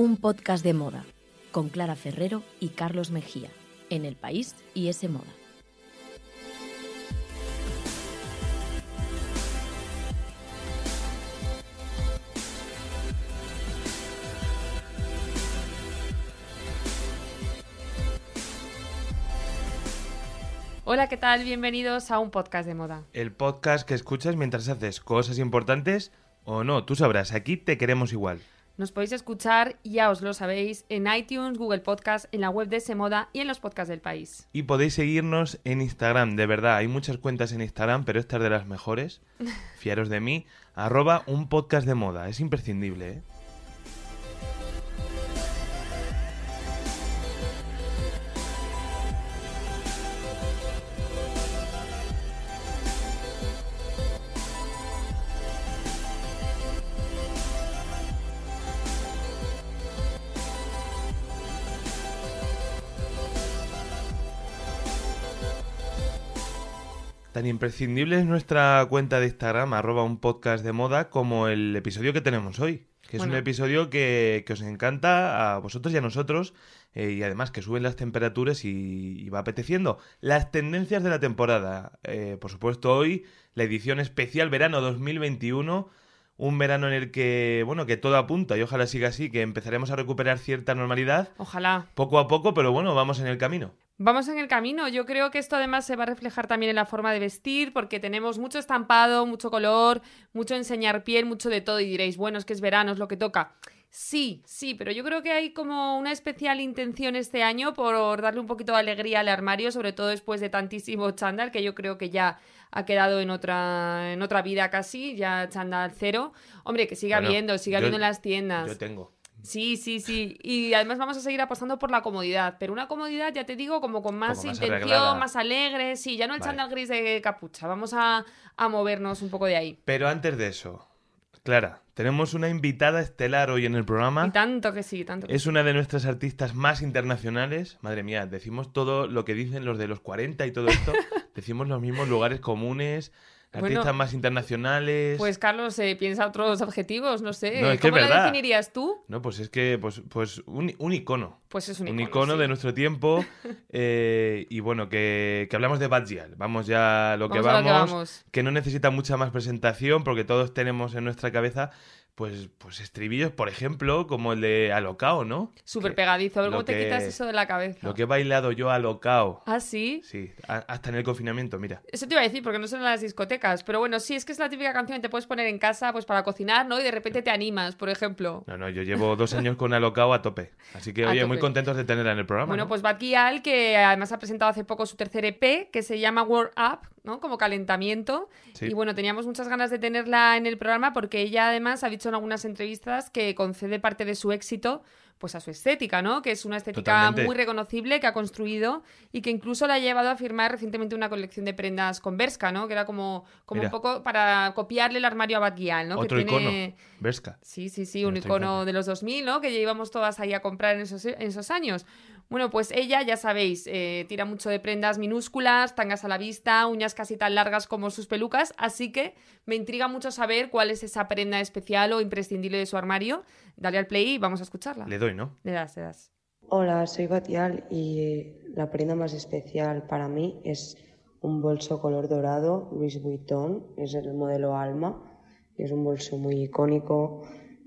un podcast de moda con Clara Ferrero y Carlos Mejía en El País y ese moda. Hola, ¿qué tal? Bienvenidos a un podcast de moda. El podcast que escuchas mientras haces cosas importantes o no, tú sabrás, aquí te queremos igual. Nos podéis escuchar, ya os lo sabéis, en iTunes, Google Podcast, en la web de Semoda y en los podcasts del país. Y podéis seguirnos en Instagram, de verdad, hay muchas cuentas en Instagram, pero esta es de las mejores. Fiaros de mí, arroba un podcast de moda, es imprescindible, ¿eh? Tan imprescindible es nuestra cuenta de Instagram, arroba un podcast de moda, como el episodio que tenemos hoy. Que es un episodio que, que os encanta a vosotros y a nosotros, eh, y además que suben las temperaturas y, y va apeteciendo. Las tendencias de la temporada. Eh, por supuesto, hoy la edición especial verano 2021. Un verano en el que, bueno, que todo apunta y ojalá siga así, que empezaremos a recuperar cierta normalidad Ojalá. poco a poco, pero bueno, vamos en el camino. Vamos en el camino. Yo creo que esto además se va a reflejar también en la forma de vestir, porque tenemos mucho estampado, mucho color, mucho enseñar piel, mucho de todo. Y diréis, bueno, es que es verano, es lo que toca. Sí, sí, pero yo creo que hay como una especial intención este año por darle un poquito de alegría al armario, sobre todo después de tantísimo chándal, que yo creo que ya ha quedado en otra, en otra vida casi, ya chándal cero. Hombre, que siga Bueno, habiendo, siga yo- habiendo en las tiendas. Yo tengo. Sí, sí, sí. Y además vamos a seguir apostando por la comodidad. Pero una comodidad, ya te digo, como con más Como más intención, arreglada. más alegre. Sí, ya no el Vale. chándal gris de capucha. Vamos a, a movernos un poco de ahí. Pero antes de eso, Clara, tenemos una invitada estelar hoy en el programa. Y tanto que sí, tanto que Es una de nuestras artistas más internacionales. Madre mía, decimos todo lo que dicen los de los 40 y todo esto. decimos los mismos lugares comunes, artistas Bueno, más internacionales. Pues Carlos, eh, piensa otros objetivos, no sé. No, es que ¿Cómo es lo verdad. definirías tú? No, pues es que, pues, pues un, un icono. Pues es un Un icono. icono sí. de nuestro tiempo. eh, y bueno, que, que hablamos de Bad Gyal. Vamos ya a lo que Vamos a lo que vamos. vamos. que no necesita mucha más presentación porque todos tenemos en nuestra cabeza pues, pues estribillos, por ejemplo, como el de Alocao, ¿no? Súper pegadizo. A ver cómo te que- quitas eso de la cabeza. Lo que he bailado yo Alocao. Ah, sí. Sí, a- hasta en el confinamiento, mira. Eso te iba a decir, porque no son en las discotecas. Pero bueno, sí, es que es la típica canción que te puedes poner en casa pues para cocinar, ¿no? Y de repente te animas, por ejemplo. No, no, yo llevo dos años con Alocao a tope. Así que, A oye, muy contentos de tenerla en el programa. Bueno, ¿no? pues Bad Gyal, que además ha presentado hace poco su tercer EP, que se llama World Up, ¿no? Como calentamiento. Sí. Y bueno, teníamos muchas ganas de tenerla en el programa porque ella además ha dicho en algunas entrevistas que concede parte de su éxito pues a su estética, ¿no? Que es una estética Totalmente. muy reconocible que ha construido y que incluso la ha llevado a firmar recientemente una colección de prendas con Berska, ¿no? Que era como, como un poco para copiarle el armario a Bad Gyal, ¿no? Otro que tiene... icono. Vesca. Sí, sí, sí, de un icono de los 2000, ¿no? Que ya íbamos todas ahí a comprar en esos, en esos años. Bueno, pues ella, ya sabéis, eh, tira mucho de prendas minúsculas, tangas a la vista, uñas casi tan largas como sus pelucas, así que me intriga mucho saber cuál es esa prenda especial o imprescindible de su armario. Dale al play y vamos a escucharla. Le doy, ¿no? Le das, le das. Hola, soy Batial y eh, la prenda más especial para mí es un bolso color dorado, Louis Vuitton, es el modelo Alma, es un bolso muy icónico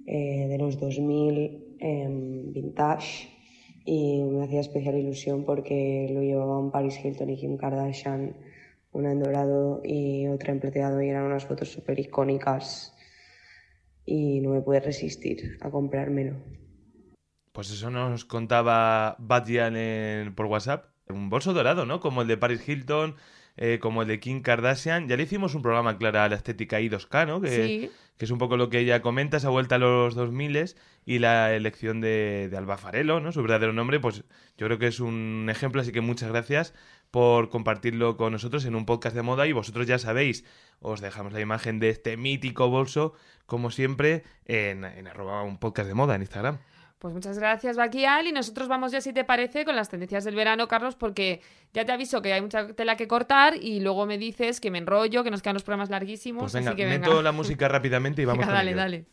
eh, de los 2000, em, vintage, y me hacía especial ilusión porque lo llevaban Paris Hilton y Kim Kardashian, una en dorado y otra en plateado, y eran unas fotos súper icónicas y no me pude resistir a comprármelo. Pues eso nos contaba en- por WhatsApp. Un bolso dorado, ¿no? Como el de Paris Hilton, eh, como el de Kim Kardashian. Ya le hicimos un programa, Clara, a la estética I2K, ¿no? Que, Sí. que es un poco lo que ella comenta, esa vuelta a los 2000 y la elección de, de Alba Farello, ¿no? Su verdadero nombre, pues yo creo que es un ejemplo, así que muchas gracias por compartirlo con nosotros en un podcast de moda y vosotros ya sabéis, os dejamos la imagen de este mítico bolso, como siempre, en, en arroba un podcast de moda en Instagram. Pues muchas gracias, Baquial. Y nosotros vamos ya, si te parece, con las tendencias del verano, Carlos, porque ya te aviso que hay mucha tela que cortar y luego me dices que me enrollo, que nos quedan los programas larguísimos. Pues venga, así que venga. meto la música rápidamente y vamos Venga, con dale, ello. dale.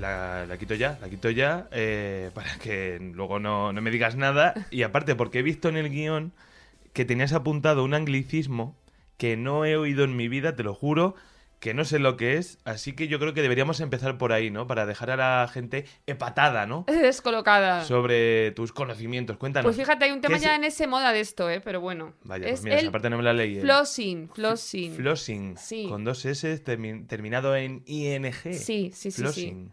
La, quito ya, la quito ya, eh, para que luego no, no me digas nada. Y aparte, porque he visto en el guion que tenías apuntado un anglicismo que no he oído en mi vida, te lo juro, que no sé lo que es, así que yo creo que deberíamos empezar por ahí, ¿no? Para dejar a la gente epatada, ¿no? Descolocada. Sobre tus conocimientos. Cuéntanos. Pues fíjate, hay un tema ¿qué ya es- en ese moda de esto, ¿eh? Pero bueno. Vaya, es pues mira, esa el parte no me la leí. ¿eh? flossing, flossing. Flossing. Sí. Con dos S termi- terminado en ING. Sí, sí, sí, sí.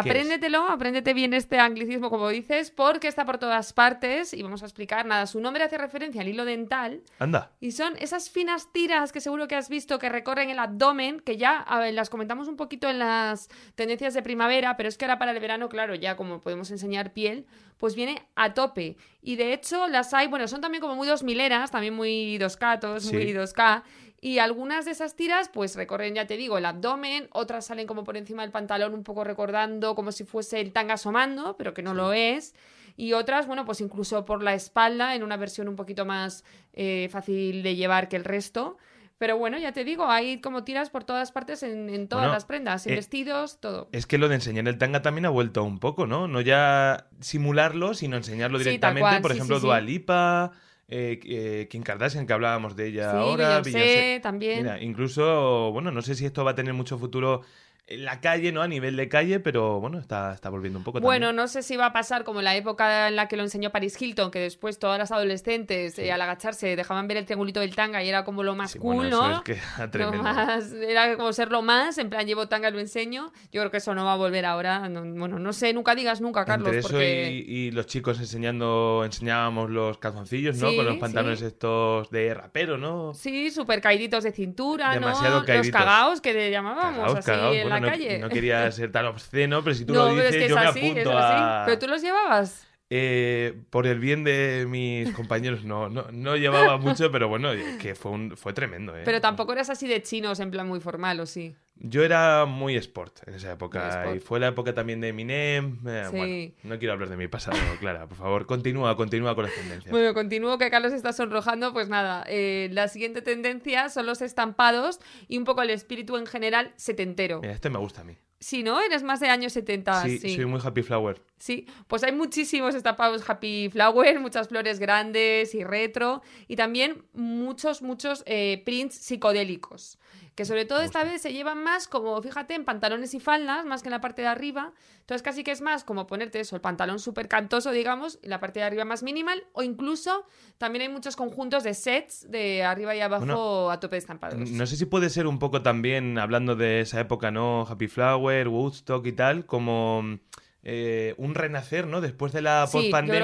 Apréndetelo, apréndete bien este anglicismo, como dices, porque está por todas partes y vamos a explicar nada. Su nombre hace referencia al hilo dental Anda. y son esas finas tiras que seguro que has visto que recorren el abdomen, que ya ver, las comentamos un poquito en las tendencias de primavera, pero es que ahora para el verano, claro, ya como podemos enseñar piel, pues viene a tope. Y de hecho las hay, bueno, son también como muy dos mileras, también muy dos catos, Sí. muy 2K. Y algunas de esas tiras, pues recorren, ya te digo, el abdomen, otras salen como por encima del pantalón, un poco recordando como si fuese el tanga asomando, pero que no lo es. Y otras, bueno, pues incluso por la espalda, en una versión un poquito más eh, fácil de llevar que el resto. Pero bueno, ya te digo, hay como tiras por todas partes en, en todas Bueno, las prendas, en eh, vestidos, todo. Es que lo de enseñar el tanga también ha vuelto un poco, ¿no? No ya simularlo, sino enseñarlo directamente. Por sí, ejemplo, sí, sí. Dua Lipa, eh, eh, Kim Kardashian, que hablábamos de ella Sí, ahora. Beyoncé también. Mira, incluso, bueno, no sé si esto va a tener mucho futuro en la calle, ¿no? A nivel de calle, pero bueno, está, está volviendo un poco Bueno, también. no sé si va a pasar como la época en la que lo enseñó Paris Hilton, que después todas las adolescentes eh, al agacharse dejaban ver el triangulito del tanga y era como lo más Sí, cool, bueno, eso ¿no? es que era tremendo. más- era como ser lo más, en plan llevo tanga, lo enseño. Yo creo que eso no va a volver ahora. no- bueno, no sé, nunca digas nunca, Carlos, Entre eso porque... y, y los chicos enseñando, enseñábamos los calzoncillos, ¿no? Sí, Con los pantalones sí. estos de rapero, ¿no? Sí, súper caíditos de cintura, Demasiado ¿no? caíditos. Los cagaos que le llamábamos Cagaos, así cagaos. en Bueno, la no, calle. no quería ser tan obsceno, pero si tú No, lo pero dices, es que es yo así, me apunto es así. a... Pero tú los llevabas. Eh, por el bien de mis compañeros, no, no, no llevaba mucho, pero bueno, es que fue, un, fue tremendo, ¿eh? Pero tampoco eras así de chinos, en plan muy formal, ¿o sí? Yo era muy sport en esa época y fue la época también de Eminem. eh, Sí. Bueno, no quiero hablar de mi pasado, Clara, por favor, continúa, continúa con las tendencias. Bueno, continúo que Carlos está sonrojando. Pues nada, eh, la siguiente tendencia son los estampados y un poco el espíritu en general setentero. Mira, este me gusta a mí. Sí, ¿no? Eres más de años 70, sí, sí. soy muy happy flower. Sí, pues hay muchísimos estampados Happy Flower, muchas flores grandes y retro, y también muchos, muchos eh, prints psicodélicos, que sobre todo esta vez se llevan más como, fíjate, en pantalones y faldas, más que en la parte de arriba. Entonces casi que es más como ponerte eso, el pantalón súper cantoso, digamos, y la parte de arriba más minimal, o incluso también hay muchos conjuntos de sets de arriba y abajo Bueno, a tope de estampados. No sé si puede ser un poco también, hablando de esa época, ¿no? Happy Flower, Woodstock y tal, como eh, un renacer, ¿no? Después de la Sí, post-pandemia.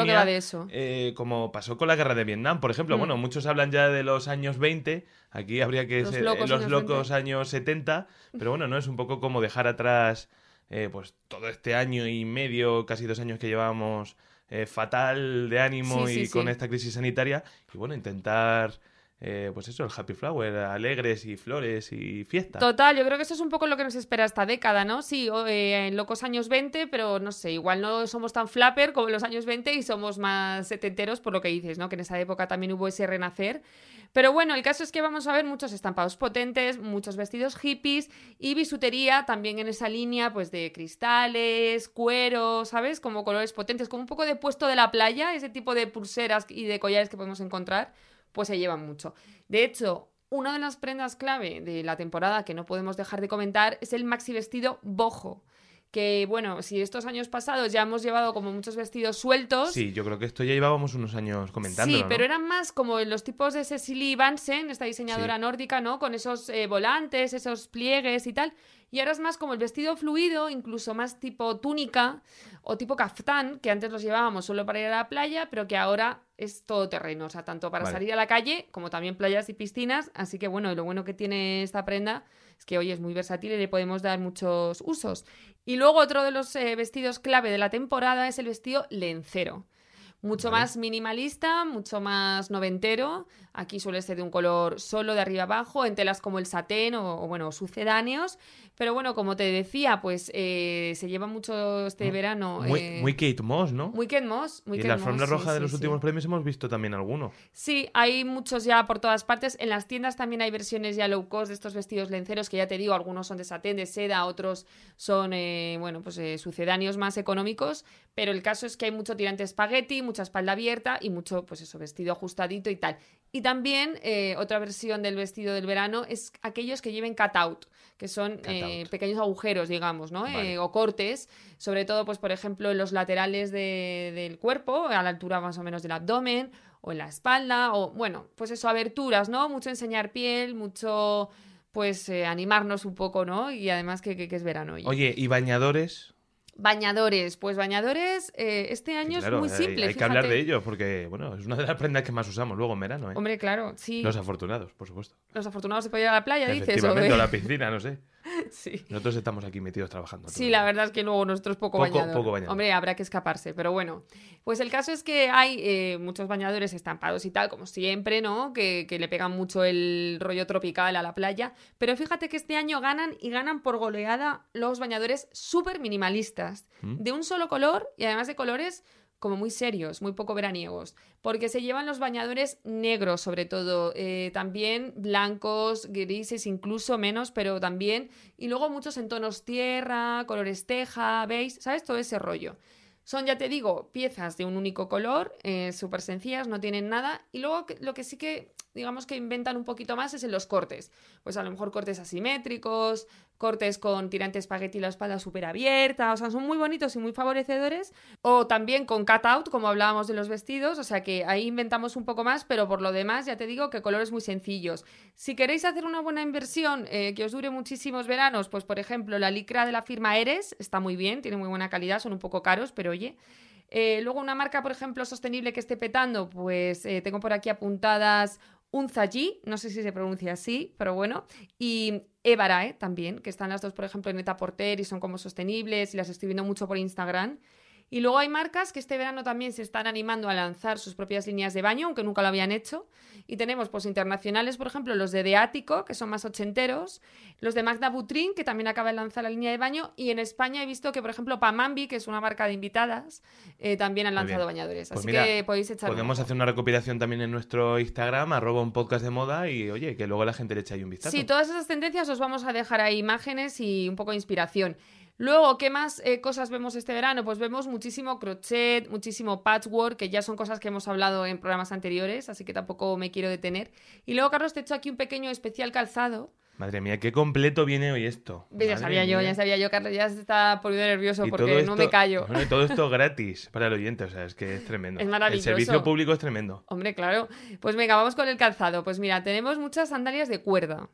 eh, como pasó con la guerra de Vietnam, por ejemplo. Mm. Bueno, muchos hablan ya de los años 20, aquí habría que Los ser eh, locos los locos años 70, pero bueno, ¿no? Es un poco como dejar atrás eh, pues todo este año y medio, casi dos años que llevábamos eh, fatal de ánimo Sí, y sí, con esta crisis sanitaria, y bueno, intentar... eh, pues eso, el happy flower, alegres y flores y fiesta. Total, yo creo que eso es un poco lo que nos espera esta década, ¿no? Sí, eh, en locos años 20, pero no sé, igual no somos tan flapper como en los años 20 y somos más setenteros por lo que dices, ¿no? Que en esa época también hubo ese renacer. Pero bueno, el caso es que vamos a ver muchos estampados potentes, muchos vestidos hippies y bisutería también en esa línea, pues de cristales, cuero, ¿sabes? Como colores potentes, como un poco de puesto de la playa, ese tipo de pulseras y de collares que podemos encontrar, pues se llevan mucho. De hecho, una de las prendas clave de la temporada que no podemos dejar de comentar es el maxi vestido bojo. Que bueno, si estos años pasados ya hemos llevado como muchos vestidos sueltos. Sí, yo creo que esto ya llevábamos unos años comentando. Sí, pero eran más como los tipos de Cecily Vansen, esta diseñadora Sí. nórdica, ¿no? Con esos eh, volantes, esos pliegues y tal. Y ahora es más como el vestido fluido, incluso más tipo túnica o tipo caftán, que antes los llevábamos solo para ir a la playa, pero que ahora es todo terreno, o sea, tanto para Vale. salir a la calle como también playas y piscinas. Así que bueno, lo bueno que tiene esta prenda es que hoy es muy versátil y le podemos dar muchos usos. Y luego otro de los eh, vestidos clave de la temporada es el vestido lencero. Mucho Vale. más minimalista, mucho más noventero. Aquí suele ser de un color solo de arriba abajo, en telas como el satén o, o, bueno, sucedáneos. Pero bueno, como te decía, pues eh, se lleva mucho este verano. Muy, eh, muy Kate Moss, ¿no? muy Kate Moss. Muy y en Kate la alfombra sí, roja de los sí. últimos premios hemos visto también alguno. Sí, hay muchos ya por todas partes. En las tiendas también hay versiones ya low cost de estos vestidos lenceros que ya te digo, algunos son de satén, de seda, otros son, eh, bueno, pues eh, sucedáneos más económicos. Pero el caso es que hay mucho tirante espagueti, mucha espalda abierta y mucho, pues eso, vestido ajustadito y tal. Y también eh, otra versión del vestido del verano es aquellos que lleven cut-out, que son eh, pequeños agujeros, digamos, ¿no? Vale. Eh, o cortes, sobre todo, pues por ejemplo, en los laterales de- del cuerpo, a la altura más o menos del abdomen, o en la espalda, o bueno, pues eso, aberturas, ¿no? Mucho enseñar piel, mucho, pues eh, animarnos un poco, ¿no? Y además que, que- que es verano. oye. Oye, ¿y bañadores? Bañadores, pues bañadores, eh, este año Claro, es muy hay- simple. Hay, que hablar de ellos porque, bueno, es una de las prendas que más usamos luego en verano, ¿eh? Hombre, claro, sí. Los afortunados, por supuesto. Los afortunados se pueden ir a la playa, dices. o de- a la piscina, no sé. sí. Nosotros estamos aquí metidos trabajando. Sí, la verdad es que luego nosotros poco, Poco- bañador. poco bañador. Hombre, habrá que escaparse, pero bueno. Pues el caso es que hay eh, muchos bañadores estampados y tal, como siempre, ¿no? Que, que le pegan mucho el rollo tropical a la playa. Pero fíjate que este año ganan y ganan por goleada los bañadores súper minimalistas. ¿Mm? De un solo color y además de colores como muy serios, muy poco veraniegos, porque se llevan los bañadores negros sobre todo, eh, también blancos, grises, incluso menos, pero también, y luego muchos en tonos tierra, colores teja, veis, ¿sabes? Todo ese rollo. Son, ya te digo, piezas de un único color, eh, súper sencillas, no tienen nada. Y luego lo que sí que, digamos que inventan un poquito más es en los cortes. Pues a lo mejor cortes asimétricos, cortes con tirante espagueti y la espalda súper abierta. O sea, son muy bonitos y muy favorecedores. O también con cut-out, como hablábamos de los vestidos. O sea que ahí inventamos un poco más, pero por lo demás, ya te digo que colores muy sencillos. Si queréis hacer una buena inversión eh, que os dure muchísimos veranos, pues por ejemplo, la licra de la firma Eres está muy bien, tiene muy buena calidad, son un poco caros, pero oye. Eh, luego una marca, por ejemplo, sostenible que esté petando, pues eh, tengo por aquí apuntadas Unzaji, no sé si se pronuncia así, pero bueno, y Evarae también, que están las dos, por ejemplo, en Eta Porter y son como sostenibles y las estoy viendo mucho por Instagram. Y luego hay marcas que este verano también se están animando a lanzar sus propias líneas de baño, aunque nunca lo habían hecho. Y tenemos pues internacionales, por ejemplo, los de Deático, que son más ochenteros, los de Magda Butrin, que también acaba de lanzar la línea de baño, y en España he visto que, por ejemplo, Pamambi, que es una marca de invitadas, eh, también han lanzado bañadores. Pues Así mira, que podéis echar Podemos hacer una recopilación también en nuestro Instagram, arroba un podcast de moda y oye, que luego la gente le eche ahí un vistazo. Sí, todas esas tendencias os vamos a dejar ahí imágenes y un poco de inspiración. Luego, ¿qué más eh, cosas vemos este verano? Pues vemos muchísimo crochet, muchísimo patchwork, que ya son cosas que hemos hablado en programas anteriores, así que tampoco me quiero detener. Y luego, Carlos, te he hecho aquí un pequeño especial calzado. Madre mía, qué completo viene hoy esto. Ya Madre sabía yo, ya sabía yo, Carlos, ya se está poniendo nervioso Y porque no me callo. Bueno, y todo esto gratis para el oyente, o sea, es que es tremendo. Es maravilloso. El servicio público es tremendo. Hombre, claro. Pues venga, vamos con el calzado. Pues mira, tenemos muchas sandalias de cuerda.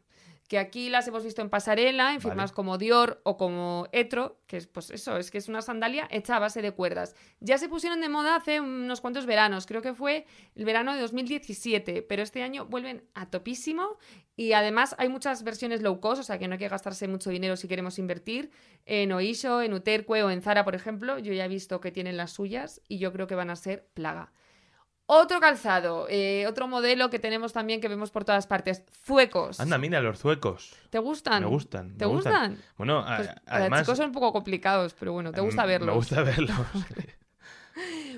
Que aquí las hemos visto en pasarela, en firmas Vale. como Dior o como Etro, que es pues eso, es que es una sandalia hecha a base de cuerdas. Ya se pusieron de moda hace unos cuantos veranos, creo que fue el verano de 2017, pero este año vuelven a topísimo y además hay muchas versiones low cost, o sea que no hay que gastarse mucho dinero si queremos invertir. En Oisho, en Uterque o en Zara, por ejemplo, yo ya he visto que tienen las suyas y yo creo que van a ser plaga. Otro calzado, eh, otro modelo que tenemos también que vemos por todas partes, zuecos. Anda, mira, los zuecos. ¿Te gustan? Me gustan. ¿Te me gustan? Bueno, a- Pues, además. chicos son un poco complicados, pero bueno, te gusta mm, verlos. Me gusta verlos.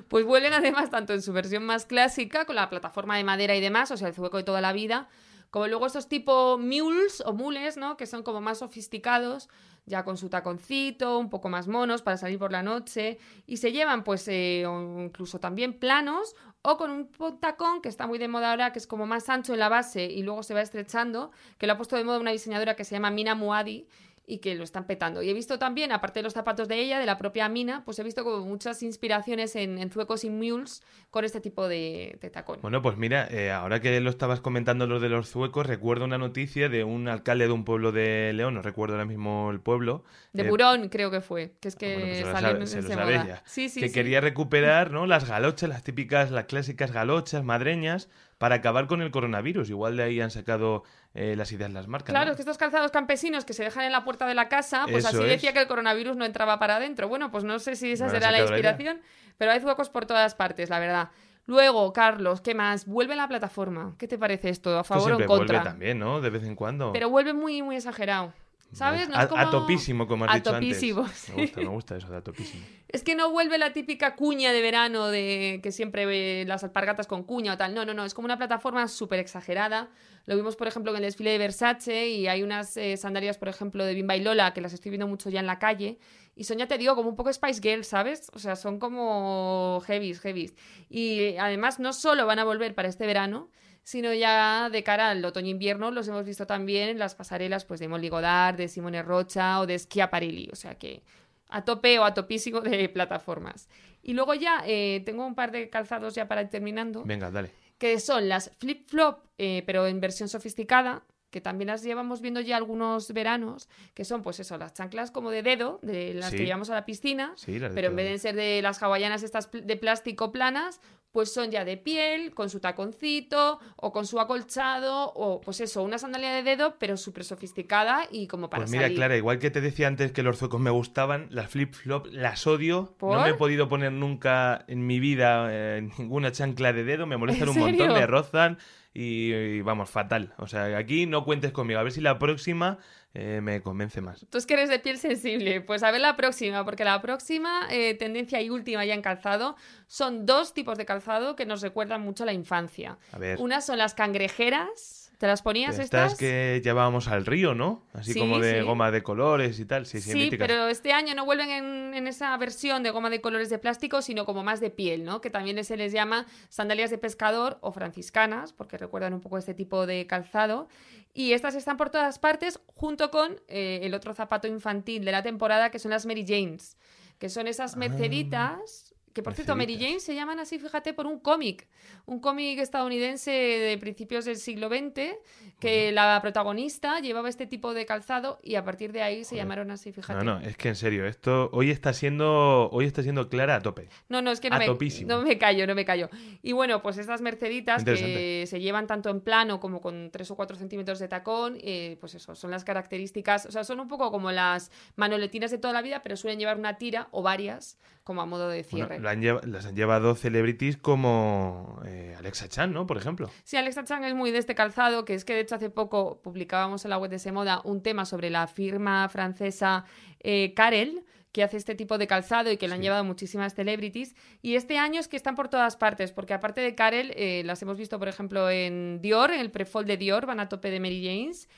Pues vuelven además tanto en su versión más clásica, con la plataforma de madera y demás, o sea, el zueco de toda la vida, como luego estos tipo mules o mules, ¿no? Que son como más sofisticados, ya con su taconcito, un poco más monos para salir por la noche, y se llevan pues eh, incluso también planos o con un tacón que está muy de moda ahora, que es como más ancho en la base y luego se va estrechando, que lo ha puesto de moda una diseñadora que se llama Mina Muadi, y que lo están petando. Y he visto también, aparte de los zapatos de ella, de la propia Mina, pues he visto como muchas inspiraciones en, en zuecos y mules con este tipo de, de tacón. Bueno, pues mira, eh, ahora que lo estabas comentando lo de los zuecos, recuerdo una noticia de un alcalde de un pueblo de León, no recuerdo ahora mismo el pueblo. de eh, Burón, creo que fue, que es que bueno, pues salió sabe- en se lo sabe ella. Sí, sí, que sí. quería recuperar ¿no? las galochas, las típicas, las clásicas galochas madreñas, para acabar con el coronavirus. Igual de ahí han sacado eh, las ideas las marcas. Claro, ¿no? es que estos calzados campesinos que se dejan en la puerta de la casa, pues Eso así es. decía que el coronavirus no entraba para adentro. Bueno, pues no sé si esa No será la inspiración, pero hay zuecos por todas partes, la verdad. Luego, Carlos, ¿qué más? Vuelve a la plataforma. ¿Qué te parece esto? ¿A Esto favor o en contra? vuelve también, ¿no? De vez en cuando. Pero vuelve muy, muy exagerado. ¿Sabes? No es como... a topísimo, como has dicho antes. sí. Me gusta, me gusta eso de a topísimo. Es que no vuelve la típica cuña de verano de que siempre ve las alpargatas con cuña o tal. No, no, no. Es como una plataforma súper exagerada. Lo vimos, por ejemplo, en el desfile de Versace y hay unas eh, sandalias, por ejemplo, de Bimba y Lola que las estoy viendo mucho ya en la calle. Y son, ya te digo, como un poco Spice Girls, ¿sabes? O sea, son como heavies, heavies. Y además no solo van a volver para este verano, sino ya de cara al otoño-invierno los hemos visto también en las pasarelas pues, de Molly Godard, de Simone Rocha o de Schiaparelli. O sea que a tope o a topísimo de plataformas. Y luego ya eh, tengo un par de calzados ya para ir terminando, Venga, dale. que son las flip-flop, eh, pero en versión sofisticada, que también las llevamos viendo ya algunos veranos, que son pues eso, las chanclas como de dedo, de las Sí. que llevamos a la piscina, Sí, pero en vez de ser de las hawaianas estas de plástico planas, pues son ya de piel, con su taconcito, o con su acolchado, o pues eso, una sandalia de dedo, pero súper sofisticada y como para Pues mira, salir. Clara, igual que te decía antes que los zuecos me gustaban, las flip-flop las odio. ¿Por? No me he podido poner nunca en mi vida eh, ninguna chancla de dedo. Me molestan ¿En un montón, me rozan y, y vamos, fatal. O sea, aquí no cuentes conmigo. A ver si la próxima eh, me convence más. Tú es que eres de piel sensible. Pues a ver la próxima, porque la próxima eh, tendencia y última ya en calzado son dos tipos de calzado que nos recuerdan mucho a la infancia. A ver. Unas son las cangrejeras. ¿Te las ponías Estas estas? que llevábamos al río, ¿no? Así Sí, como de sí. goma de colores y tal. Sí, sí, pero este año no vuelven en, en esa versión de goma de colores de plástico, sino como más de piel, ¿no? Que también se les llama sandalias de pescador o franciscanas, porque recuerdan un poco este tipo de calzado. Y estas están por todas partes, junto con eh, el otro zapato infantil de la temporada, que son las Mary Janes, que son esas merceditas. Que por cierto, Mary. Jane se llaman así, fíjate, por un cómic. Un cómic estadounidense de principios del siglo XX, que la protagonista llevaba este tipo de calzado y a partir de ahí se Joder. llamaron así, fíjate. No, no, es que en serio, esto hoy está siendo, hoy está siendo Clara a tope. No, no, es que no A me, topísimo. no me callo, no me callo. Y bueno, pues estas merceditas que se llevan tanto en plano como con 3 o 4 centímetros de tacón, eh, pues eso, son las características, o sea, son un poco como las manoletinas de toda la vida, pero suelen llevar una tira o varias como a modo de Bueno, han lleva- las han llevado celebrities como eh, Alexa Chan, ¿no? Por ejemplo. Sí, Alexa Chang es muy de este calzado, que es que de hecho hace poco publicábamos en la web de Semoda un tema sobre la firma francesa eh, Karel, que hace este tipo de calzado y que lo han Sí. llevado muchísimas celebrities. Y este año es que están por todas partes, porque aparte de Karel, eh, las hemos visto, por ejemplo, en Dior, en el prefol de Dior, van a tope de Mary Janes.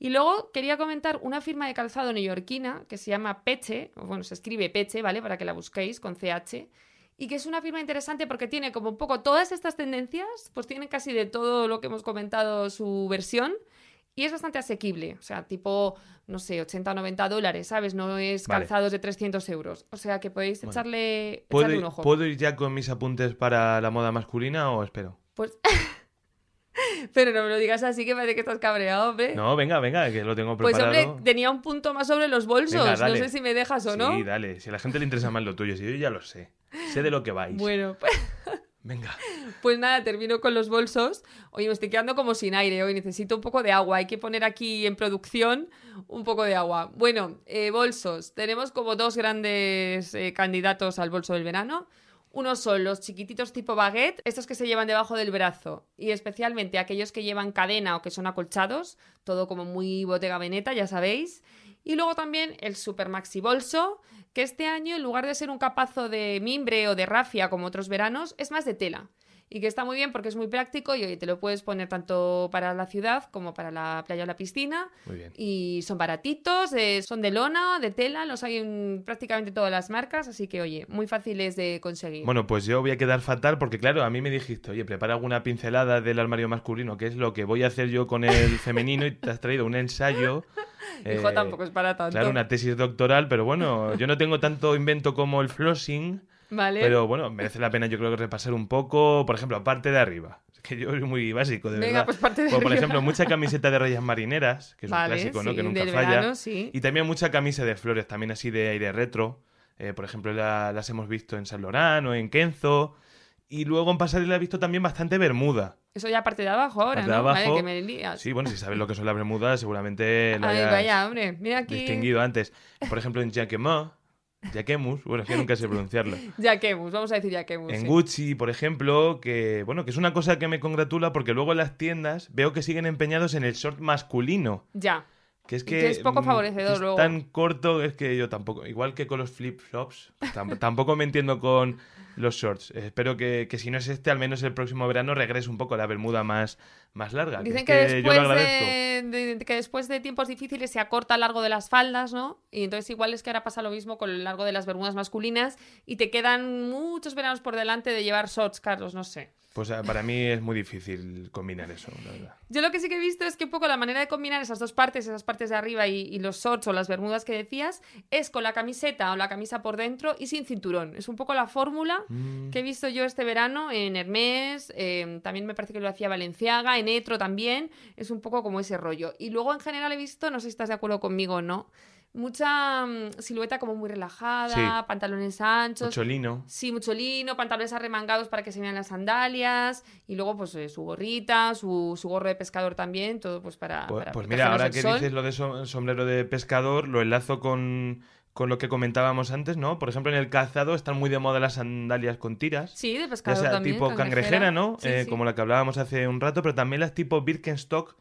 Y luego quería comentar una firma de calzado neoyorquina que se llama Peche, bueno, se escribe Peche, ¿vale? Para que la busquéis con CH. Y que es una firma interesante porque tiene como un poco todas estas tendencias, pues tiene casi de todo lo que hemos comentado su versión. Y es bastante asequible, o sea, tipo, no sé, 80 o 90 dólares, ¿sabes? No es Vale. calzados de 300 euros. O sea, que podéis Bueno. echarle, ¿Puedo, echarle un ojo. ¿Puedo ir ya con mis apuntes para la moda masculina o espero? Pues... Pero no me lo digas así que parece que estás cabreado, hombre. No, venga, venga, que lo tengo pues preparado. hombre, tenía un punto más sobre los bolsos. Venga, no sé si me dejas o no. Sí, dale. Si a la gente le interesa más lo tuyo, si yo ya lo sé. Sé de lo que vais. Bueno, pues... Venga. Pues nada, termino con los bolsos. Oye, me estoy quedando como sin aire hoy. Necesito un poco de agua. Hay que poner aquí en producción un poco de agua. Bueno, eh, bolsos. Tenemos como dos grandes eh, candidatos al bolso del verano. Unos son los chiquititos tipo baguette, estos que se llevan debajo del brazo, y especialmente aquellos que llevan cadena o que son acolchados, todo como muy botega veneta, ya sabéis. Y luego también el super maxi bolso, que este año en lugar de ser un capazo de mimbre o de rafia como otros veranos, es más de tela. Y que está muy bien porque es muy práctico y oye, te lo puedes poner tanto para la ciudad como para la playa o la piscina. Muy bien. Y son baratitos, eh, son de lona, de tela, los hay en prácticamente todas las marcas, así que oye, muy fáciles de conseguir. Bueno, pues yo voy a quedar fatal porque, claro, a mí me dijiste, oye, prepara alguna pincelada del armario masculino, que es lo que voy a hacer yo con el femenino, y te has traído un ensayo. Hijo, eh, tampoco es para tanto. Claro, una tesis doctoral, pero bueno, yo no tengo tanto invento como el flossing, ¿Vale? pero bueno, merece la pena yo creo que repasar un poco, por ejemplo, parte de arriba. Es que yo soy muy básico, de Venga, verdad. pues parte de Como, por arriba. ejemplo, mucha camiseta de rayas marineras, que es Vale, un clásico, ¿no? Que nunca falla. verano, sí. Y también mucha camisa de flores, también así de aire retro. Eh, por ejemplo, la- las hemos visto en San Lorán o en Kenzo. Y luego en pasarela he visto también bastante bermuda. Eso ya parte de abajo ahora, Parte de ¿no? Vale, abajo. que me lías. Sí, bueno, si sabes lo que son las bermudas, seguramente lo Ay, hayas vaya, hombre. Mira aquí. distinguido antes. Por ejemplo, en Jacquemot, Jacquemus, bueno, es que nunca sé pronunciarlo. Jacquemus, vamos a decir Jacquemus. En sí. Gucci, por ejemplo, que bueno, que es una cosa que me congratula porque luego en las tiendas veo que siguen empeñados en el short masculino. Ya. Que es que, que es poco favorecedor es luego. tan corto es que yo tampoco, igual que con los flip-flops, tam- tampoco me entiendo con los shorts. Espero que, que si no es este, al menos el próximo verano regrese un poco la bermuda más, más larga. Dicen es que, yo lo después de, de- que después de tiempos difíciles se acorta el largo de las faldas, ¿no? Y entonces igual es que ahora pasa lo mismo con el largo de las bermudas masculinas y te quedan muchos veranos por delante de llevar shorts, Carlos, no sé. Pues eh, para mí es muy difícil combinar eso, la verdad. Yo lo que sí que he visto es que un poco la manera de combinar esas dos partes, esas partes de arriba y, y los shorts o las bermudas que decías, es con la camiseta o la camisa por dentro y sin cinturón. Es un poco la fórmula Mm, que he visto yo este verano en Hermès, eh, también me parece que lo hacía Valenciaga, en Etro también, es un poco como ese rollo. Y luego en general he visto, no sé si estás de acuerdo conmigo o no, mucha mm, silueta como muy relajada, Sí. pantalones anchos. mucho lino. Sí, mucho lino, pantalones arremangados para que se vean las sandalias y luego pues eh, su gorrita, su, su gorro de pescador también, todo pues para... Pues, para pues mira, ahora que sol. dices lo de som- sombrero de pescador, lo enlazo con, con lo que comentábamos antes, ¿no? Por ejemplo, en el calzado están muy de moda las sandalias con tiras. Sí, de Ya pescador sea también. tipo cangrejera, ¿no? Sí, Eh, sí. Como la que hablábamos hace un rato, pero también las tipo Birkenstock,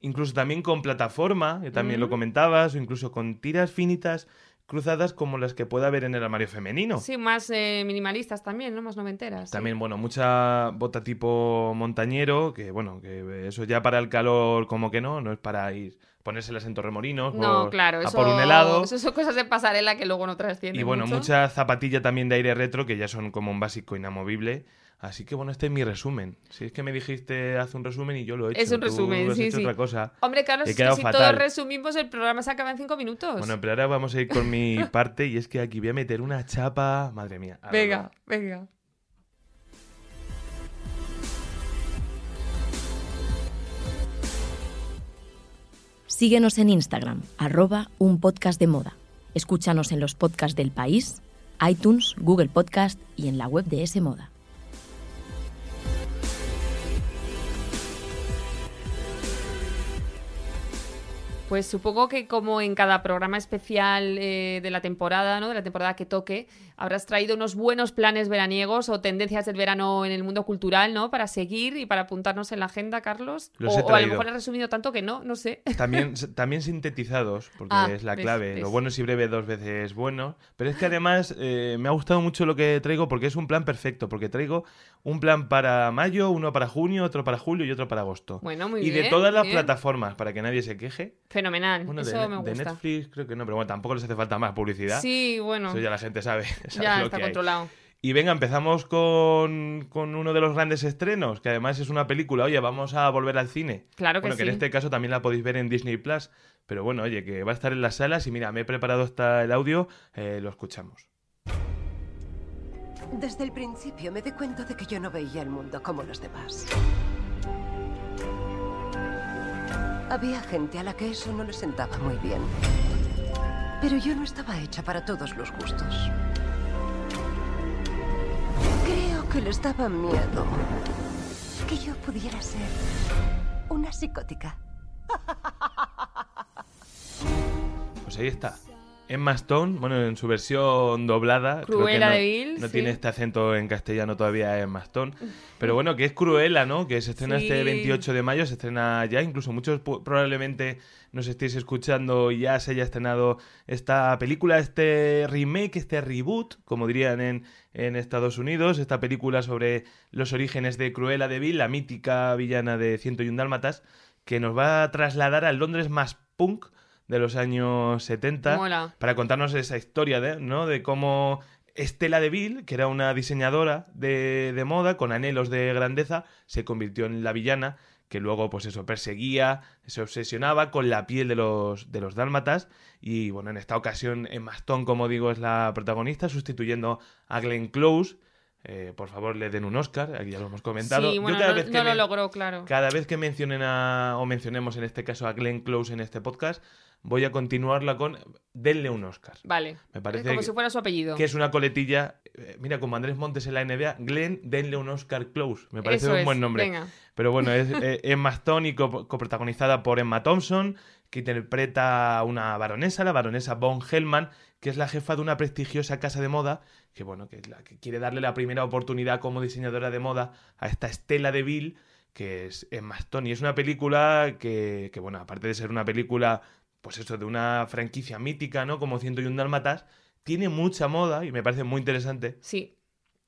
incluso también con plataforma, que también lo comentabas, o incluso con tiras finitas cruzadas como las que puede haber en el armario femenino. Sí, más eh, minimalistas también, ¿no? Más noventeras. sí. También, bueno, mucha bota tipo montañero, que bueno, que eso ya para el calor como que no, no es para ir ponérselas en Torremolinos No, por- claro, a eso, por un helado. eso son cosas de pasarela que luego no trascienden Y bueno, mucho. mucha zapatilla también de aire retro, que ya son como un básico inamovible. Así que bueno, este es mi resumen. Si es que me dijiste haz un resumen y yo lo he hecho. Es un Tú resumen, has sí, hecho sí. otra cosa. Hombre, Carlos, He es que quedado si fatal. todos resumimos, el programa se acaba en cinco minutos. Bueno, pero ahora vamos a ir con mi parte y es que aquí voy a meter una chapa. Madre mía. ahora venga, va. venga. Síguenos en Instagram, arroba un podcast de moda. Escúchanos en los podcasts del país, iTunes, Google Podcast y en la web de S Moda. Pues supongo que como en cada programa especial eh, de la temporada, ¿no? De la temporada que toque, habrás traído unos buenos planes veraniegos o tendencias del verano en el mundo cultural, ¿no? Para seguir y para apuntarnos en la agenda, Carlos. Los o, he o a lo mejor he resumido tanto que no, no sé. También, también sintetizados, porque Ah, es la clave. ves. Lo bueno es y breve dos veces bueno. Pero es que además eh, me ha gustado mucho lo que traigo porque es un plan perfecto. Porque traigo un plan para mayo, uno para junio, otro para julio y otro para agosto. Bueno, muy y bien. de todas las bien. plataformas, para que nadie se queje. Fenomenal, Bueno, de, eso Ne- me de gusta. Netflix creo que no, pero bueno, tampoco les hace falta más publicidad. Sí, bueno, Eso ya la gente sabe. sabe ya lo está que hay. controlado. Y venga, empezamos con, con uno de los grandes estrenos, que además es una película. Oye, vamos a volver al cine. Claro que bueno, que sí. en este caso también la podéis ver en Disney Plus. Pero bueno, oye, que va a estar en las salas y mira, me he preparado hasta el audio, eh, lo escuchamos. Desde el principio me di cuenta de que yo no veía el mundo como los demás. Había gente a la que eso no le sentaba muy bien. Pero yo no estaba hecha para todos los gustos. Creo que les daba miedo que yo pudiera ser una psicótica. Pues ahí está. Emma Stone, bueno, en su versión doblada. creo que Cruella no, de Vil, No sí. tiene este acento en castellano todavía Emma Stone. Pero bueno, que es Cruella, ¿no? Que se estrena este Sí. 28 de mayo, se estrena ya. Incluso muchos probablemente nos estéis escuchando y ya se haya estrenado esta película, este remake, este reboot, como dirían en, en Estados Unidos. Esta película sobre los orígenes de Cruella de Vil, la mítica villana de 101 Dálmatas, que nos va a trasladar al Londres más punk de los años 70 Mola. para contarnos esa historia de, ¿no? de cómo Estela Deville, que era una diseñadora de, de moda con anhelos de grandeza, se convirtió en la villana que luego pues eso perseguía, se obsesionaba con la piel de los, de los dálmatas y bueno, en esta ocasión Emma Stone, como digo, es la protagonista sustituyendo a Glenn Close. Eh, por favor, le den un Oscar, aquí ya lo hemos comentado. Sí, Yo bueno, cada no, vez que no lo logró, claro. cada vez que mencionen a, o mencionemos en este caso a Glenn Close en este podcast, voy a continuarla con denle un Oscar. Vale. Me parece Como que- si fuera su apellido. Que es una coletilla, eh, mira, como Andrés Montes en la NBA, Glenn, denle un Oscar Close. Me parece Eso un es, buen nombre. venga. Pero bueno, es eh, Emma Stone y co- coprotagonizada por Emma Thompson, que interpreta a una baronesa, la baronesa von Hellman, que es la jefa de una prestigiosa casa de moda, que bueno, que, es la que quiere darle la primera oportunidad como diseñadora de moda a esta Estela de Ville, que es Emma Stone. Y es una película que, que, bueno, aparte de ser una película, pues eso, de una franquicia mítica, ¿no? Como Ciento y un Dálmatas, tiene mucha moda y me parece muy interesante. Sí,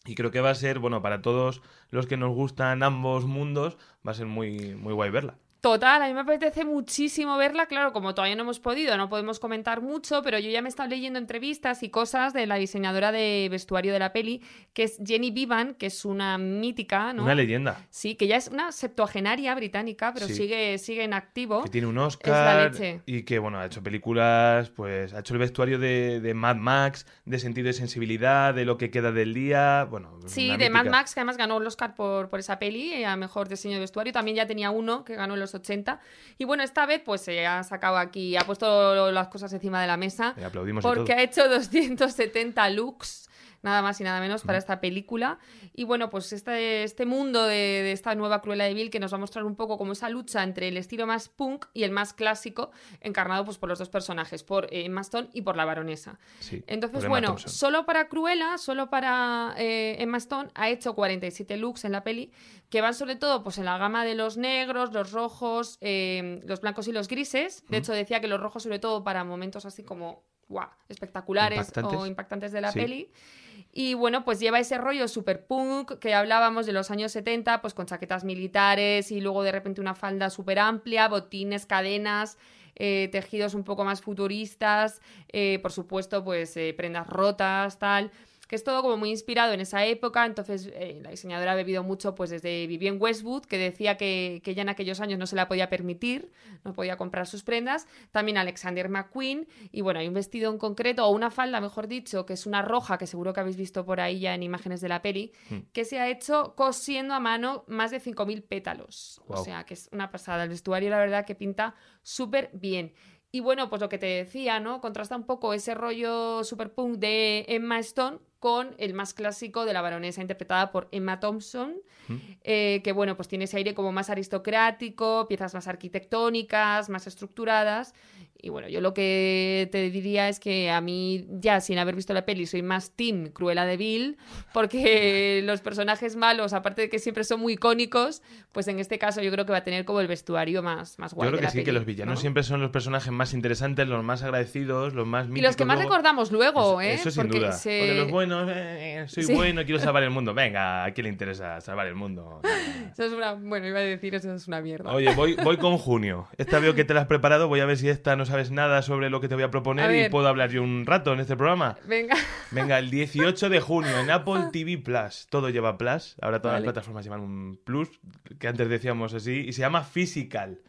Y creo que va a ser, bueno, para todos los que nos gustan ambos mundos, va a ser muy, muy guay verla. Total, a mí me apetece muchísimo verla, claro, como todavía no hemos podido, no podemos comentar mucho, pero yo ya me he estado leyendo entrevistas y cosas de la diseñadora de vestuario de la peli, que es Jenny Vivan, que es una mítica, ¿no? Una leyenda. Sí, que ya es una septuagenaria británica, pero Sí. sigue, sigue en activo. Que tiene un la Oscar leche. y que, bueno, ha hecho películas, pues ha hecho el vestuario de, de Mad Max, de sentido de sensibilidad, de lo que queda del día, bueno. Sí, de Mad. Max, que además ganó el Oscar por, por esa peli, eh, a mejor diseño de vestuario. También ya tenía uno que ganó en los 80. Y bueno, esta vez pues se ha sacado aquí, ha puesto las cosas encima de la mesa. Le aplaudimos Porque ha hecho 270 looks, nada más y nada menos, para esta película. Y bueno, pues este, este mundo de, de esta nueva Cruella de Vil que nos va a mostrar un poco como esa lucha entre el estilo más punk y el más clásico, encarnado pues por los dos personajes, por eh, Emma Stone y por la baronesa. Sí, Entonces, bueno, Thompson. solo para Cruella, solo para eh, Emma Stone, ha hecho 47 looks en la peli, que van sobre todo pues, en la gama de los negros, los rojos, eh, los blancos y los grises. De hecho, decía que los rojos sobre todo para momentos así como espectaculares Impactantes. o impactantes de la Sí. peli. Y bueno, pues lleva ese rollo super punk que hablábamos de los años 70, pues con chaquetas militares y luego de repente una falda súper amplia, botines, cadenas, eh, tejidos un poco más futuristas, eh, por supuesto, pues eh, prendas rotas, tal que es todo como muy inspirado en esa época, entonces eh, la diseñadora ha bebido mucho pues desde Vivienne Westwood, que decía que, que ella en aquellos años no se la podía permitir, no podía comprar sus prendas, también Alexander McQueen, y bueno, hay un vestido en concreto, o una falda, mejor dicho, que es una roja, que seguro que habéis visto por ahí ya en imágenes de la peli, Hmm. que se ha hecho cosiendo a mano más de 5.000 pétalos, o sea que es una pasada, el vestuario la verdad que pinta súper bien. Y bueno, pues lo que te decía, ¿no? Contrasta un poco ese rollo super punk de Emma Stone con el más clásico de la baronesa interpretada por Emma Thompson, eh, que bueno, pues tiene ese aire como más aristocrático, piezas más arquitectónicas, más estructuradas. Y bueno, yo lo que te diría es que a mí, ya sin haber visto la peli, soy más Team Cruella de Vil, porque los personajes malos, aparte de que siempre son muy icónicos, pues en este caso yo creo que va a tener como el vestuario más, más guay. Yo creo de que la sí, que peli, los villanos ¿no? siempre son los personajes más interesantes, los más agradecidos, los más Y míticos. los que más luego. recordamos luego, ¿eh? Eso sin Porque duda. se- Porque los buenos, eh, soy Sí. bueno, quiero salvar el mundo. Venga, ¿a quién le interesa salvar el mundo? Eso es una... Bueno, iba a decir eso es una mierda. Oye, voy, voy con junio. Esta veo que te la has preparado. Voy a ver si esta no sabes nada sobre lo que te voy a proponer A y puedo hablar yo un rato en este programa. Venga. Venga, el 18 de junio en Apple TV Plus. Todo lleva Plus. Ahora todas Vale. las plataformas llevan un Plus, que antes decíamos así, y se llama Physical.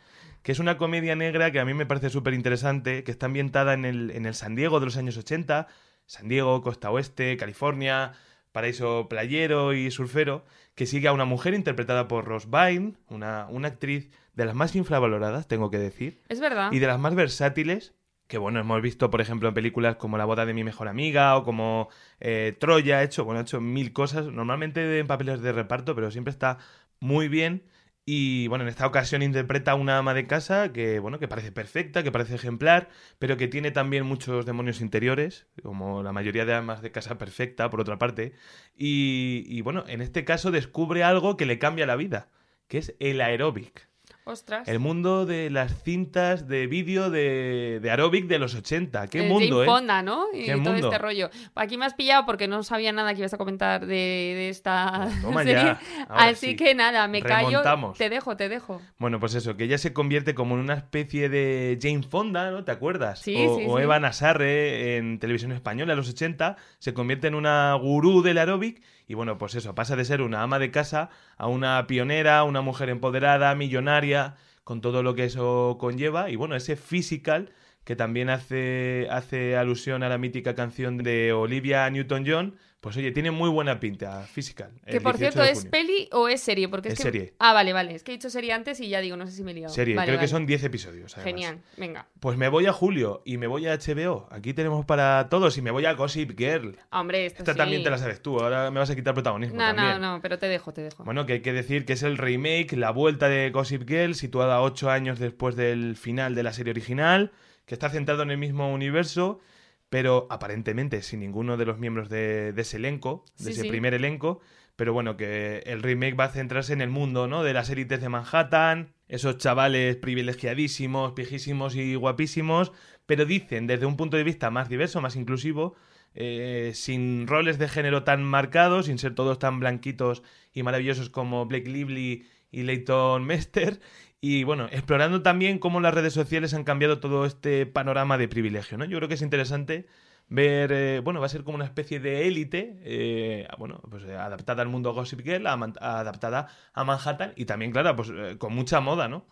Que es una comedia negra que a mí me parece súper interesante, que está ambientada en el, en el San Diego de los años 80. San Diego, costa oeste, California, paraíso playero y surfero, que sigue a una mujer interpretada por Rose Byrne, una, una actriz de las más infravaloradas, tengo que decir Es verdad. y de las más versátiles que bueno, hemos visto, por ejemplo, en películas como La boda de mi mejor amiga o como eh, Troya, ha hecho, bueno, ha hecho mil cosas, normalmente en papeles de reparto, pero siempre está muy bien. Y bueno, en esta ocasión interpreta a una ama de casa que, bueno, que parece perfecta, que parece ejemplar, pero que tiene también muchos demonios interiores, como la mayoría de amas de casa perfecta, por otra parte. Y, y bueno, en este caso descubre algo que le cambia la vida, que es el aeróbic. Ostras. El mundo de las cintas de vídeo de, de aeróbic de los 80. ¿Qué El mundo, Jane eh? Fonda, ¿no? Y ¿Qué todo mundo? este rollo. Aquí me has pillado porque no sabía nada que ibas a comentar de, de esta Pues toma serie. ya, Así sí. que nada, me callo. Remontamos. Te dejo, te dejo. Bueno, pues eso, que ella se convierte como en una especie de Jane Fonda, ¿no? ¿Te acuerdas? Sí, o, sí, o sí. Eva Nasarre en televisión española en los 80, se convierte en una gurú del aeróbic y bueno, pues eso, pasa de ser una ama de casa a una pionera, una mujer empoderada, millonaria, con todo lo que eso conlleva y bueno, ese physical que también hace, hace alusión a la mítica canción de Olivia Newton-John, pues oye, tiene muy buena pinta, Physical. Que por 18 cierto, ¿es peli o es serie? Porque es, Es que... serie. Ah, vale, vale. Es que he dicho serie antes y ya digo, no sé si me he liado. Serie, Vale, creo vale. que son 10 episodios. además. Genial, venga. Pues me voy a Julio y me voy a HBO. Aquí tenemos para todos y me voy a Gossip Girl. Hombre, esto Esta sí. también te la sabes tú, ahora me vas a quitar protagonismo No, no, también. no, pero te dejo, te dejo. Bueno, que hay que decir que es el remake, la vuelta de Gossip Girl, situada ocho años después del final de la serie original, que está centrado en el mismo universo, pero aparentemente sin ninguno de los miembros de, de ese elenco, de Sí, ese sí. primer elenco. Pero bueno, que el remake va a centrarse en el mundo, ¿no? De las élites de Manhattan, esos chavales privilegiadísimos, pijísimos y guapísimos, pero dicen desde un punto de vista más diverso, más inclusivo, eh, sin roles de género tan marcados, sin ser todos tan blanquitos y maravillosos como Blake Lively y Leighton Mester. Y bueno, explorando también cómo las redes sociales han cambiado todo este panorama de privilegio, ¿no? Yo creo que es interesante ver, eh, bueno, va a ser como una especie de élite, eh, bueno, pues eh, adaptada al mundo Gossip Girl, ama- adaptada a Manhattan y también, claro, pues eh, con mucha moda, ¿no?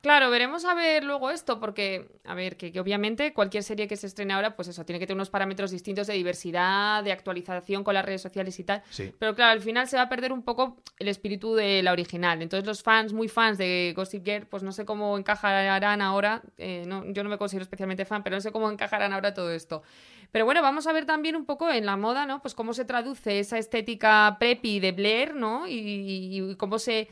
Claro, veremos a ver luego esto, porque, a ver, que, que obviamente cualquier serie que se estrene ahora, pues eso, tiene que tener unos parámetros distintos de diversidad, de actualización con las redes sociales y tal. Sí. Pero claro, al final se va a perder un poco el espíritu de la original. Entonces los fans, muy fans de Gossip Girl, pues no sé cómo encajarán ahora, eh, no, yo no me considero especialmente fan, pero no sé cómo encajarán ahora todo esto. Pero bueno, vamos a ver también un poco en la moda, ¿no? Pues cómo se traduce esa estética preppy de Blair, ¿no? Y, y- y cómo se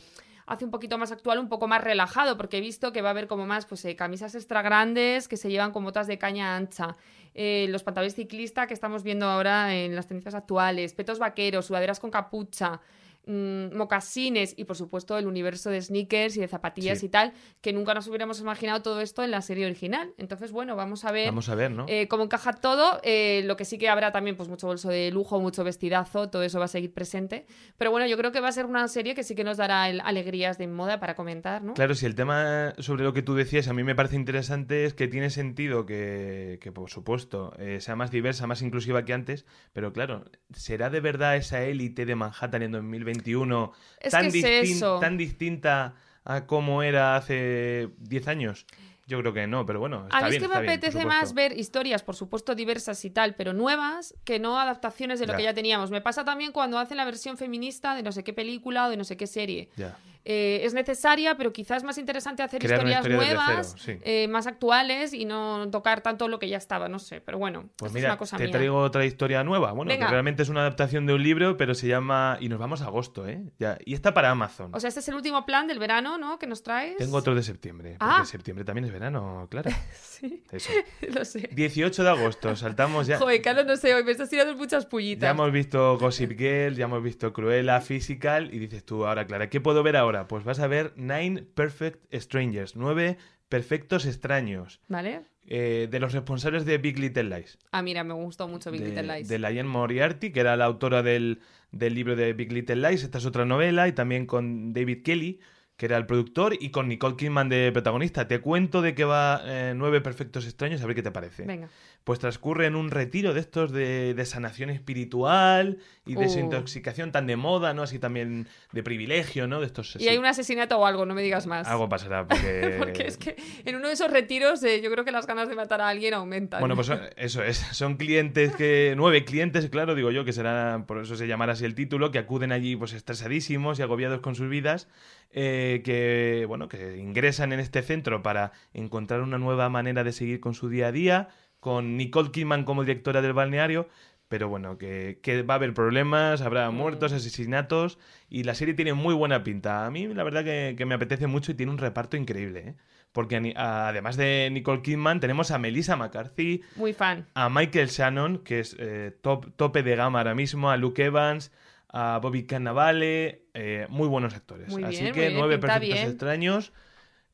hace un poquito más actual, un poco más relajado, porque he visto que va a haber como más pues eh, camisas extra grandes que se llevan con botas de caña ancha, eh, los pantalones ciclista que estamos viendo ahora en las tendencias actuales, petos vaqueros, sudaderas con capucha, mm, mocasines y por supuesto el universo de sneakers y de zapatillas Sí. y tal, que nunca nos hubiéramos imaginado todo esto en la serie original. Entonces, bueno, vamos a ver Vamos a ver, ¿no? eh, cómo encaja todo. eh, lo que sí que habrá también, pues mucho bolso de lujo, mucho vestidazo, todo eso va a seguir presente. Pero bueno, yo creo que va a ser una serie que sí que nos dará el- alegrías de moda para comentar, ¿no? Claro, si el tema sobre lo que tú decías a mí me parece interesante es que tiene sentido que, que, por supuesto, eh, sea más diversa, más inclusiva que antes, pero claro, ¿será de verdad esa élite de Manhattan en 2021 Es tan, es distinta a como era hace 10 años? Yo creo que no, pero bueno, está A mí bien, es que me bien, apetece más ver historias, por supuesto, diversas y tal, pero nuevas, que no adaptaciones de lo Ya. que ya teníamos. Me pasa también cuando hacen la versión feminista de no sé qué película o de no sé qué serie. Ya. Eh, es necesaria, pero quizás es más interesante hacer Crear historias historia nuevas, cero, sí. eh, más actuales y no tocar tanto lo que ya estaba, no sé. Pero bueno, Pues es una cosa te mía. traigo otra historia nueva. Bueno, Venga. que realmente es una adaptación de un libro, pero se llama... Y nos vamos a agosto, ¿eh? Ya. Y está para Amazon. O sea, este es el último plan del verano, ¿no? Que nos traes. Tengo otro de septiembre, porque Ah. septiembre también es verano, claro. Sí, Eso. lo sé. 18 de agosto, saltamos ya. Joder, Carlos, no sé, hoy me estás tirando muchas pullitas. Ya hemos visto Gossip Girl, ya hemos visto Cruella, Physical, y dices tú, ahora, Clara, ¿qué puedo ver ahora? Pues vas a ver Nine Perfect Strangers, nueve perfectos extraños, ¿Vale? eh, de los responsables de Big Little Lies. Ah, mira, me gustó mucho Big de, Little Lies. de Liane Moriarty, que era la autora del, del libro de Big Little Lies. Esta es otra novela, y también con David Kelly, que era el productor, y con Nicole Kidman de protagonista. Te cuento de qué va eh, Nueve Perfectos Extraños, a ver qué te parece. Venga. Pues transcurre en un retiro de estos de, de sanación espiritual y Uh. desintoxicación tan de moda, ¿no? Así también de privilegio, ¿no? De estos... Y sí. hay un asesinato o algo, no me digas más. Algo pasará, porque... Porque es que en uno de esos retiros eh, yo creo que las ganas de matar a alguien aumentan. Bueno, pues eso es. Son clientes que. Nueve clientes, claro, digo yo, que serán. Por eso se llamará así el título, que acuden allí, pues estresadísimos y agobiados con sus vidas. eh, que, bueno, que ingresan en este centro para encontrar una nueva manera de seguir con su día a día. Con Nicole Kidman como directora del balneario. Pero bueno, que, que va a haber problemas, habrá muertos, asesinatos. Y la serie tiene muy buena pinta. A mí, la verdad, que, que me apetece mucho y tiene un reparto increíble, ¿eh? Porque a- además de Nicole Kidman, tenemos a Melissa McCarthy, Muy fan. a Michael Shannon, que es eh, top, tope de gama ahora mismo, a Luke Evans, a Bobby Cannavale, eh, muy buenos actores. Muy Así que nueve perfectos bien. extraños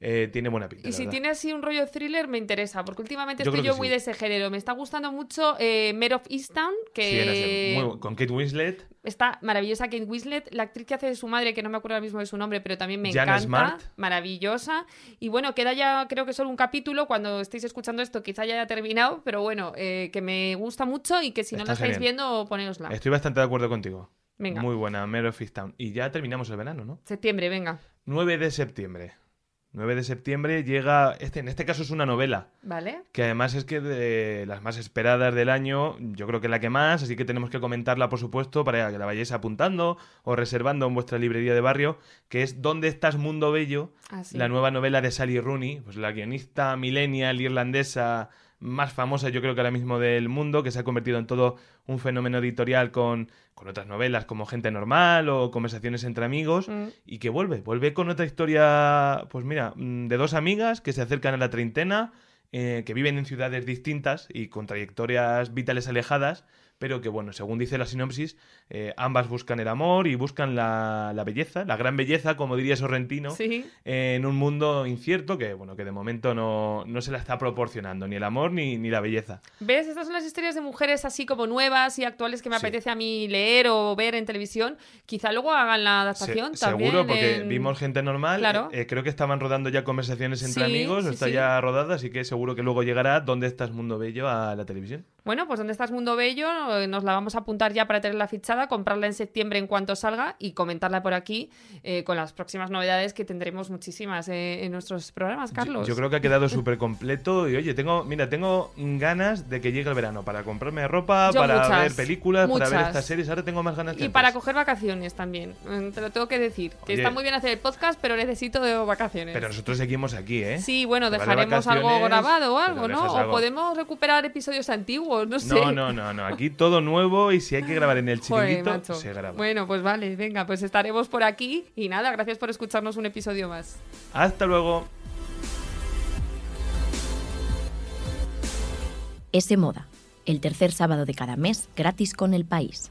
eh, tiene buena pinta. Y si verdad. tiene así un rollo thriller, me interesa, porque últimamente Yo estoy yo muy sí. de ese género. Me está gustando mucho eh, Mare of Easttown, Sí, que muy bu- con Kate Winslet, está maravillosa Kate Winslet, la actriz que hace de su madre, que no me acuerdo ahora mismo de su nombre, pero también me Jana encanta, Smart. maravillosa. Y bueno, queda ya creo que solo un capítulo, cuando estéis escuchando esto quizá ya haya terminado, pero bueno, eh, que me gusta mucho y que si no la estáis genial. viendo, poneosla. estoy bastante de acuerdo contigo. Venga. Muy buena, Mare of Easttown. Y ya terminamos el verano, ¿no? Septiembre, venga. 9 de septiembre. 9 de septiembre llega, este, en este caso es una novela, ¿Vale? que además es que de las más esperadas del año, yo creo que la que más, así que tenemos que comentarla, por supuesto, para que la vayáis apuntando o reservando en vuestra librería de barrio, que es ¿Dónde estás, Mundo Bello? Ah, sí. La nueva novela de Sally Rooney, pues la guionista millennial irlandesa más famosa yo creo que ahora mismo del mundo, que se ha convertido en todo un fenómeno editorial con, con otras novelas como Gente Normal o Conversaciones entre Amigos, Mm. y que vuelve, vuelve con otra historia, pues mira, mm, de dos amigas que se acercan a la treintena, eh, que viven en ciudades distintas y con trayectorias vitales alejadas, pero que bueno, según dice la sinopsis, eh, ambas buscan el amor y buscan la, la belleza, la gran belleza, como diría Sorrentino, Sí. en un mundo incierto que, bueno, que de momento no, no se la está proporcionando, ni el amor ni, ni la belleza. ¿Ves? Estas son las historias de mujeres así como nuevas y actuales que me Sí. apetece a mí leer o ver en televisión. Quizá luego hagan la adaptación Se- también. seguro, porque en- vimos gente normal. Claro. eh, eh, creo que estaban rodando ya conversaciones entre Sí, amigos, está ya rodada, así que seguro que luego llegará ¿Dónde estás, Mundo Bello? a la televisión. Bueno, pues ¿dónde estás Mundo Bello? Nos la vamos a apuntar ya para tenerla fichada, comprarla en septiembre en cuanto salga y comentarla por aquí eh, con las próximas novedades que tendremos muchísimas eh, en nuestros programas, Carlos. Yo, creo que ha quedado súper completo y oye, tengo, mira, tengo ganas de que llegue el verano para comprarme ropa, Yo para muchas, ver películas, para ver estas series. Ahora tengo más ganas que Y antes. para coger vacaciones también, eh, te lo tengo que decir. Que Oye. está muy bien hacer el podcast, pero necesito de vacaciones. Pero nosotros seguimos aquí, ¿eh? Sí, bueno, dejaremos algo grabado o algo, ¿no? O podemos recuperar episodios antiguos, no sé. No, no, no, no. Aquí todo nuevo y si hay que grabar en el chiringuito, se graba. Bueno, pues vale, venga, pues estaremos por aquí. Y nada, gracias por escucharnos un episodio más. Hasta luego. Ese Moda, el tercer sábado de cada mes gratis con el país.